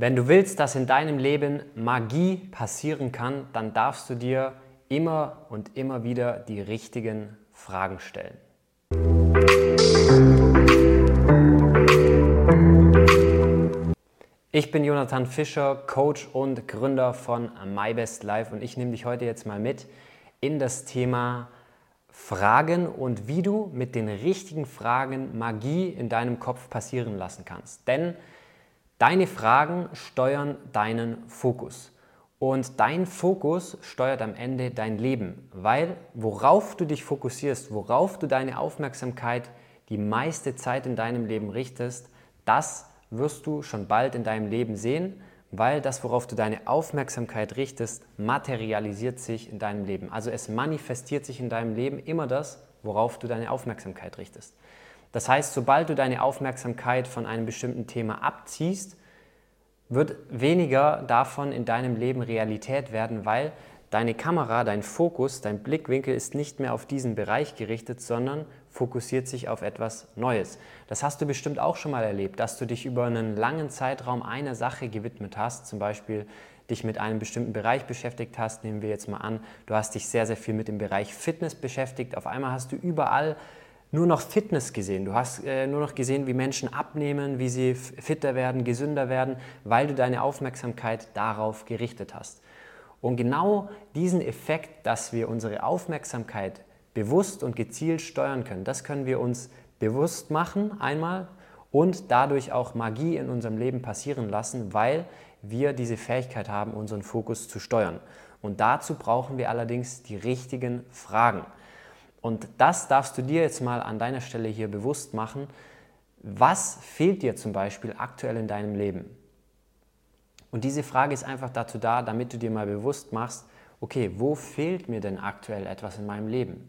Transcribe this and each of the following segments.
Wenn du willst, dass in deinem Leben Magie passieren kann, dann darfst du dir immer und immer wieder die richtigen Fragen stellen. Ich bin Jonathan Fischer, Coach und Gründer von My Best Life und ich nehme dich heute jetzt mal mit in das Thema Fragen und wie du mit den richtigen Fragen Magie in deinem Kopf passieren lassen kannst. Denn Deine Fragen steuern deinen Fokus. Und dein Fokus steuert am Ende dein Leben, weil worauf du dich fokussierst, worauf du deine Aufmerksamkeit die meiste Zeit in deinem Leben richtest, das wirst du schon bald in deinem Leben sehen, weil das, worauf du deine Aufmerksamkeit richtest, materialisiert sich in deinem Leben. Also es manifestiert sich in deinem Leben immer das, worauf du deine Aufmerksamkeit richtest. Das heißt, sobald du deine Aufmerksamkeit von einem bestimmten Thema abziehst, wird weniger davon in deinem Leben Realität werden, weil deine Kamera, dein Fokus, dein Blickwinkel ist nicht mehr auf diesen Bereich gerichtet, sondern fokussiert sich auf etwas Neues. Das hast du bestimmt auch schon mal erlebt, dass du dich über einen langen Zeitraum einer Sache gewidmet hast, zum Beispiel dich mit einem bestimmten Bereich beschäftigt hast. Nehmen wir jetzt mal an, du hast dich sehr, sehr viel mit dem Bereich Fitness beschäftigt. Auf einmal hast du überall nur noch Fitness gesehen. Du hast äh, nur noch gesehen, wie Menschen abnehmen, wie sie fitter werden, gesünder werden, weil du deine Aufmerksamkeit darauf gerichtet hast. Und genau diesen Effekt, dass wir unsere Aufmerksamkeit bewusst und gezielt steuern können, das können wir uns bewusst machen einmal und dadurch auch Magie in unserem Leben passieren lassen, weil wir diese Fähigkeit haben, unseren Fokus zu steuern. Und dazu brauchen wir allerdings die richtigen Fragen. Und das darfst du dir jetzt mal an deiner Stelle hier bewusst machen. Was fehlt dir zum Beispiel aktuell in deinem Leben? Und diese Frage ist einfach dazu da, damit du dir mal bewusst machst, okay, wo fehlt mir denn aktuell etwas in meinem Leben?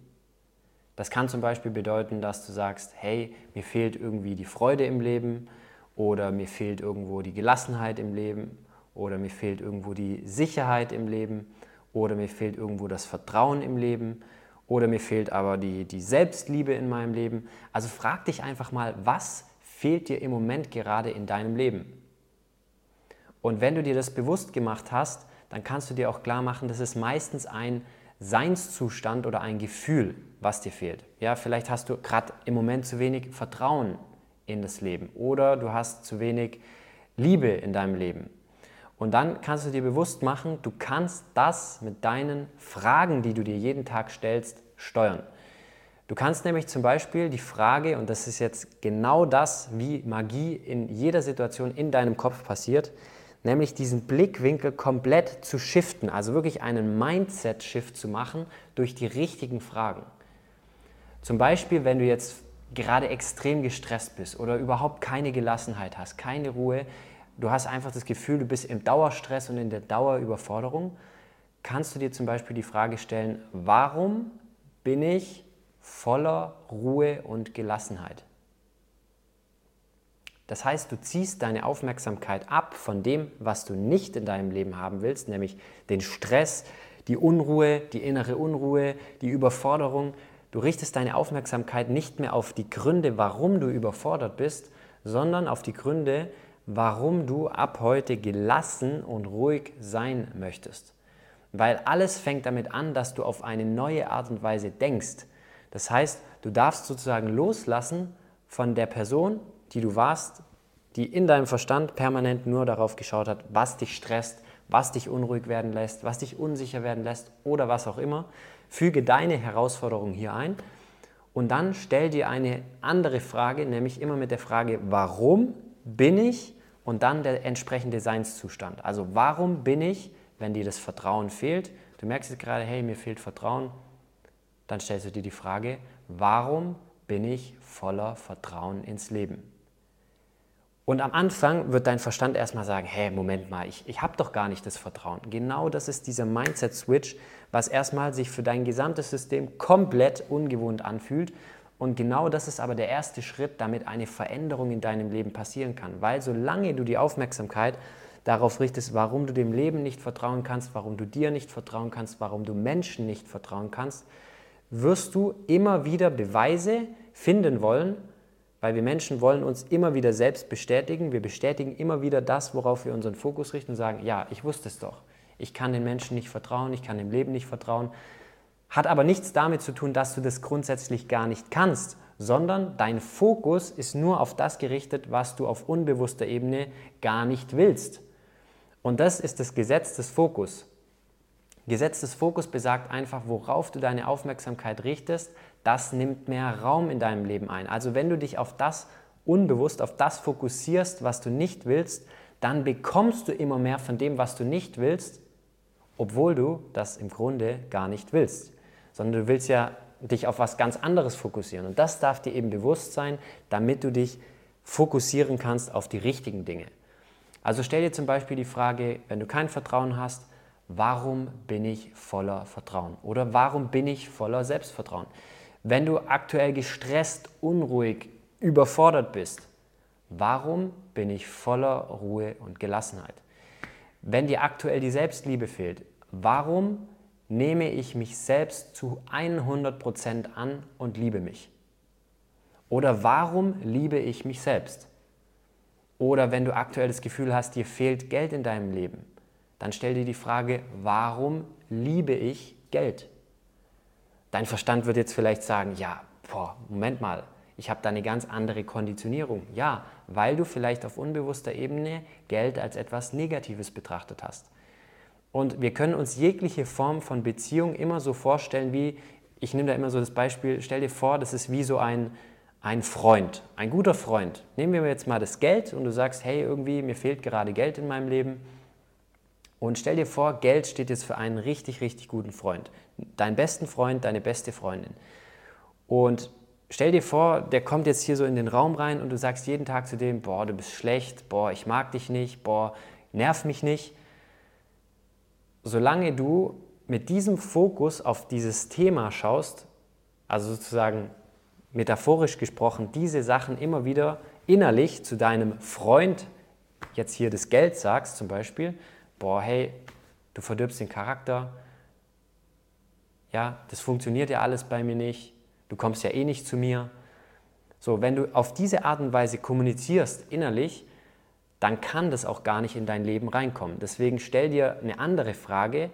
Das kann zum Beispiel bedeuten, dass du sagst, hey, mir fehlt irgendwie die Freude im Leben oder mir fehlt irgendwo die Gelassenheit im Leben oder mir fehlt irgendwo die Sicherheit im Leben oder mir fehlt irgendwo das Vertrauen im Leben oder mir fehlt aber die, die Selbstliebe in meinem Leben. Also frag dich einfach mal, was fehlt dir im Moment gerade in deinem Leben? Und wenn du dir das bewusst gemacht hast, dann kannst du dir auch klar machen, das ist meistens ein Seinszustand oder ein Gefühl, was dir fehlt. Ja, vielleicht hast du gerade im Moment zu wenig Vertrauen in das Leben oder du hast zu wenig Liebe in deinem Leben und dann kannst du dir bewusst machen, du kannst das mit deinen Fragen, die du dir jeden Tag stellst, steuern. Du kannst nämlich zum Beispiel die Frage, und das ist jetzt genau das, wie Magie in jeder Situation in deinem Kopf passiert, nämlich diesen Blickwinkel komplett zu shiften, also wirklich einen Mindset-Shift zu machen durch die richtigen Fragen. Zum Beispiel, wenn du jetzt gerade extrem gestresst bist oder überhaupt keine Gelassenheit hast, keine Ruhe, du hast einfach das Gefühl, du bist im Dauerstress und in der Dauerüberforderung, kannst du dir zum Beispiel die Frage stellen, warum bin ich voller Ruhe und Gelassenheit? Das heißt, du ziehst deine Aufmerksamkeit ab von dem, was du nicht in deinem Leben haben willst, nämlich den Stress, die Unruhe, die innere Unruhe, die Überforderung. Du richtest deine Aufmerksamkeit nicht mehr auf die Gründe, warum du überfordert bist, sondern auf die Gründe, warum du ab heute gelassen und ruhig sein möchtest. Weil alles fängt damit an, dass du auf eine neue Art und Weise denkst. Das heißt, du darfst sozusagen loslassen von der Person, die du warst, die in deinem Verstand permanent nur darauf geschaut hat, was dich stresst, was dich unruhig werden lässt, was dich unsicher werden lässt oder was auch immer. Füge deine Herausforderung hier ein und dann stell dir eine andere Frage, nämlich immer mit der Frage, warum bin ich und dann der entsprechende Seinszustand. Also warum bin ich, wenn dir das Vertrauen fehlt, du merkst jetzt gerade, hey, mir fehlt Vertrauen, dann stellst du dir die Frage, warum bin ich voller Vertrauen ins Leben? Und am Anfang wird dein Verstand erstmal sagen, hey, Moment mal, ich, ich habe doch gar nicht das Vertrauen. Genau das ist dieser Mindset-Switch, was erstmal sich für dein gesamtes System komplett ungewohnt anfühlt und genau das ist aber der erste Schritt, damit eine Veränderung in deinem Leben passieren kann. Weil solange du die Aufmerksamkeit darauf richtest, warum du dem Leben nicht vertrauen kannst, warum du dir nicht vertrauen kannst, warum du Menschen nicht vertrauen kannst, wirst du immer wieder Beweise finden wollen, Weil wir Menschen wollen uns immer wieder selbst bestätigen. Wir bestätigen immer wieder das, worauf wir unseren Fokus richten und sagen, ja, ich wusste es doch. Ich kann den Menschen nicht vertrauen, ich kann dem Leben nicht vertrauen. Hat aber nichts damit zu tun, dass du das grundsätzlich gar nicht kannst, sondern dein Fokus ist nur auf das gerichtet, was du auf unbewusster Ebene gar nicht willst. Und das ist das Gesetz des Fokus. Gesetz des Fokus besagt einfach, worauf du deine Aufmerksamkeit richtest, das nimmt mehr Raum in deinem Leben ein. Also wenn du dich auf das unbewusst, auf das fokussierst, was du nicht willst, dann bekommst du immer mehr von dem, was du nicht willst, obwohl du das im Grunde gar nicht willst. Sondern du willst ja dich auf was ganz anderes fokussieren. Und das darf dir eben bewusst sein, damit du dich fokussieren kannst auf die richtigen Dinge. Also stell dir zum Beispiel die Frage, wenn du kein Vertrauen hast, warum bin ich voller Vertrauen? Oder warum bin ich voller Selbstvertrauen? Wenn du aktuell gestresst, unruhig, überfordert bist, warum bin ich voller Ruhe und Gelassenheit? Wenn dir aktuell die Selbstliebe fehlt, warum nehme ich mich selbst zu 100% an und liebe mich? Oder warum liebe ich mich selbst? Oder wenn du aktuell das Gefühl hast, dir fehlt Geld in deinem Leben, dann stell dir die Frage, warum liebe ich Geld? Dein Verstand wird jetzt vielleicht sagen, ja, boah, Moment mal, ich habe da eine ganz andere Konditionierung. Ja, weil du vielleicht auf unbewusster Ebene Geld als etwas Negatives betrachtet hast. Und wir können uns jegliche Form von Beziehung immer so vorstellen wie, ich nehme da immer so das Beispiel, stell dir vor, das ist wie so ein, ein Freund, ein guter Freund. Nehmen wir jetzt mal das Geld und du sagst, hey, irgendwie, mir fehlt gerade Geld in meinem Leben. Und stell dir vor, Geld steht jetzt für einen richtig, richtig guten Freund. Deinen besten Freund, deine beste Freundin. Und stell dir vor, der kommt jetzt hier so in den Raum rein und du sagst jeden Tag zu dem, boah, du bist schlecht, boah, ich mag dich nicht, boah, nerv mich nicht solange du mit diesem Fokus auf dieses Thema schaust, also sozusagen metaphorisch gesprochen, diese Sachen immer wieder innerlich zu deinem Freund, jetzt hier das Geld sagst zum Beispiel, boah, hey, du verdirbst den Charakter, ja, das funktioniert ja alles bei mir nicht, du kommst ja eh nicht zu mir. So, wenn du auf diese Art und Weise kommunizierst innerlich, dann kann das auch gar nicht in dein Leben reinkommen. Deswegen stell dir eine andere Frage.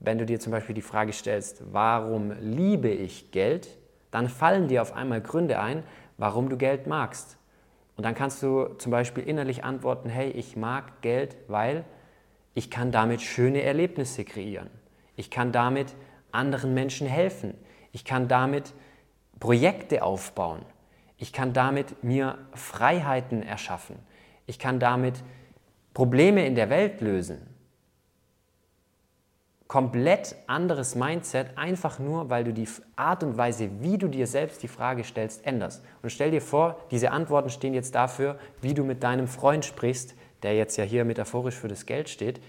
Wenn du dir zum Beispiel die Frage stellst, warum liebe ich Geld, dann fallen dir auf einmal Gründe ein, warum du Geld magst. Und dann kannst du zum Beispiel innerlich antworten, hey, ich mag Geld, weil ich kann damit schöne Erlebnisse kreieren. Ich kann damit anderen Menschen helfen. Ich kann damit Projekte aufbauen. Ich kann damit mir Freiheiten erschaffen. Ich kann damit Probleme in der Welt lösen. Komplett anderes Mindset, einfach nur, weil du die Art und Weise, wie du dir selbst die Frage stellst, änderst. Und stell dir vor, diese Antworten stehen jetzt dafür, wie du mit deinem Freund sprichst, der jetzt ja hier metaphorisch für das Geld steht.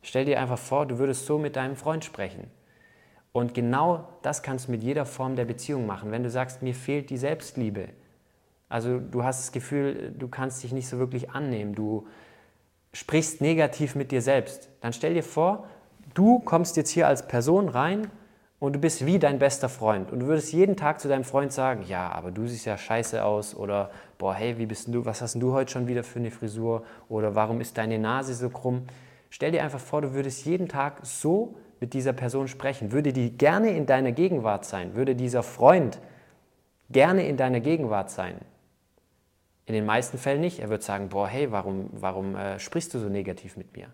Stell dir einfach vor, du würdest so mit deinem Freund sprechen. Und genau das kannst du mit jeder Form der Beziehung machen. Wenn du sagst, mir fehlt die Selbstliebe, also du hast das Gefühl, du kannst dich nicht so wirklich annehmen, du sprichst negativ mit dir selbst. Dann stell dir vor, du kommst jetzt hier als Person rein und du bist wie dein bester Freund und du würdest jeden Tag zu deinem Freund sagen, ja, aber du siehst ja scheiße aus oder boah, hey, wie bist du, was hast du heute schon wieder für eine Frisur oder warum ist deine Nase so krumm? Stell dir einfach vor, du würdest jeden Tag so mit dieser Person sprechen, würde die gerne in deiner Gegenwart sein, würde dieser Freund gerne in deiner Gegenwart sein, in den meisten Fällen nicht. Er wird sagen, boah, hey, warum, warum äh, sprichst du so negativ mit mir?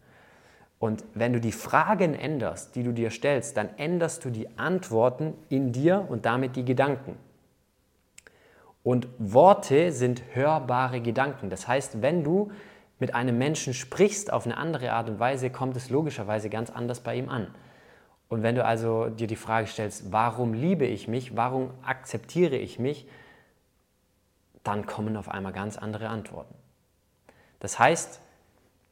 Und wenn du die Fragen änderst, die du dir stellst, dann änderst du die Antworten in dir und damit die Gedanken. Und Worte sind hörbare Gedanken. Das heißt, wenn du mit einem Menschen sprichst auf eine andere Art und Weise, kommt es logischerweise ganz anders bei ihm an. Und wenn du also dir die Frage stellst, warum liebe ich mich, warum akzeptiere ich mich, dann kommen auf einmal ganz andere Antworten. Das heißt,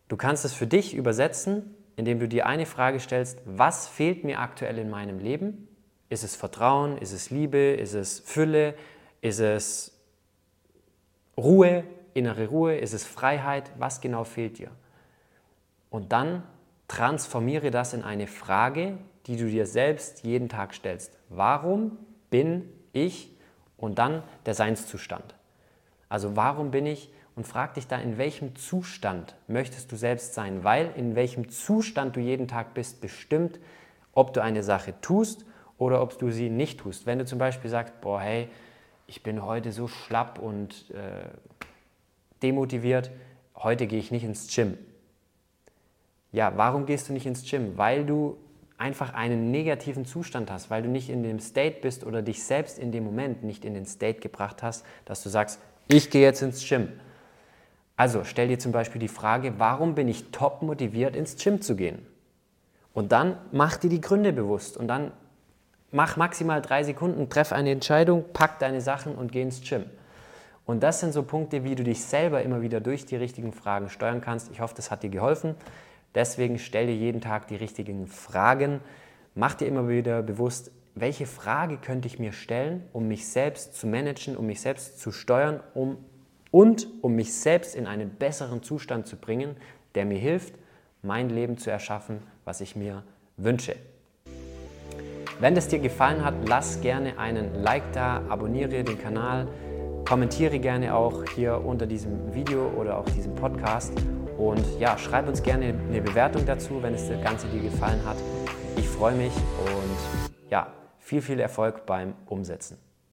du kannst es für dich übersetzen, indem du dir eine Frage stellst, was fehlt mir aktuell in meinem Leben? Ist es Vertrauen? Ist es Liebe? Ist es Fülle? Ist es Ruhe, innere Ruhe? Ist es Freiheit? Was genau fehlt dir? Und dann transformiere das in eine Frage, die du dir selbst jeden Tag stellst. Warum bin ich und dann der Seinszustand? Also warum bin ich und frag dich da, in welchem Zustand möchtest du selbst sein, weil in welchem Zustand du jeden Tag bist, bestimmt, ob du eine Sache tust oder ob du sie nicht tust. Wenn du zum Beispiel sagst, boah, hey, ich bin heute so schlapp und äh, demotiviert, heute gehe ich nicht ins Gym. Ja, warum gehst du nicht ins Gym? Weil du einfach einen negativen Zustand hast, weil du nicht in dem State bist oder dich selbst in dem Moment nicht in den State gebracht hast, dass du sagst, ich gehe jetzt ins Gym. Also stell dir zum Beispiel die Frage, warum bin ich top motiviert, ins Gym zu gehen? Und dann mach dir die Gründe bewusst und dann mach maximal drei Sekunden, treff eine Entscheidung, pack deine Sachen und geh ins Gym. Und das sind so Punkte, wie du dich selber immer wieder durch die richtigen Fragen steuern kannst. Ich hoffe, das hat dir geholfen. Deswegen stell dir jeden Tag die richtigen Fragen. Mach dir immer wieder bewusst, welche Frage könnte ich mir stellen, um mich selbst zu managen, um mich selbst zu steuern um, und um mich selbst in einen besseren Zustand zu bringen, der mir hilft, mein Leben zu erschaffen, was ich mir wünsche. Wenn es dir gefallen hat, lass gerne einen Like da, abonniere den Kanal, kommentiere gerne auch hier unter diesem Video oder auch diesem Podcast und ja, schreib uns gerne eine Bewertung dazu, wenn es das Ganze dir gefallen hat. Ich freue mich und ja, viel, viel Erfolg beim Umsetzen.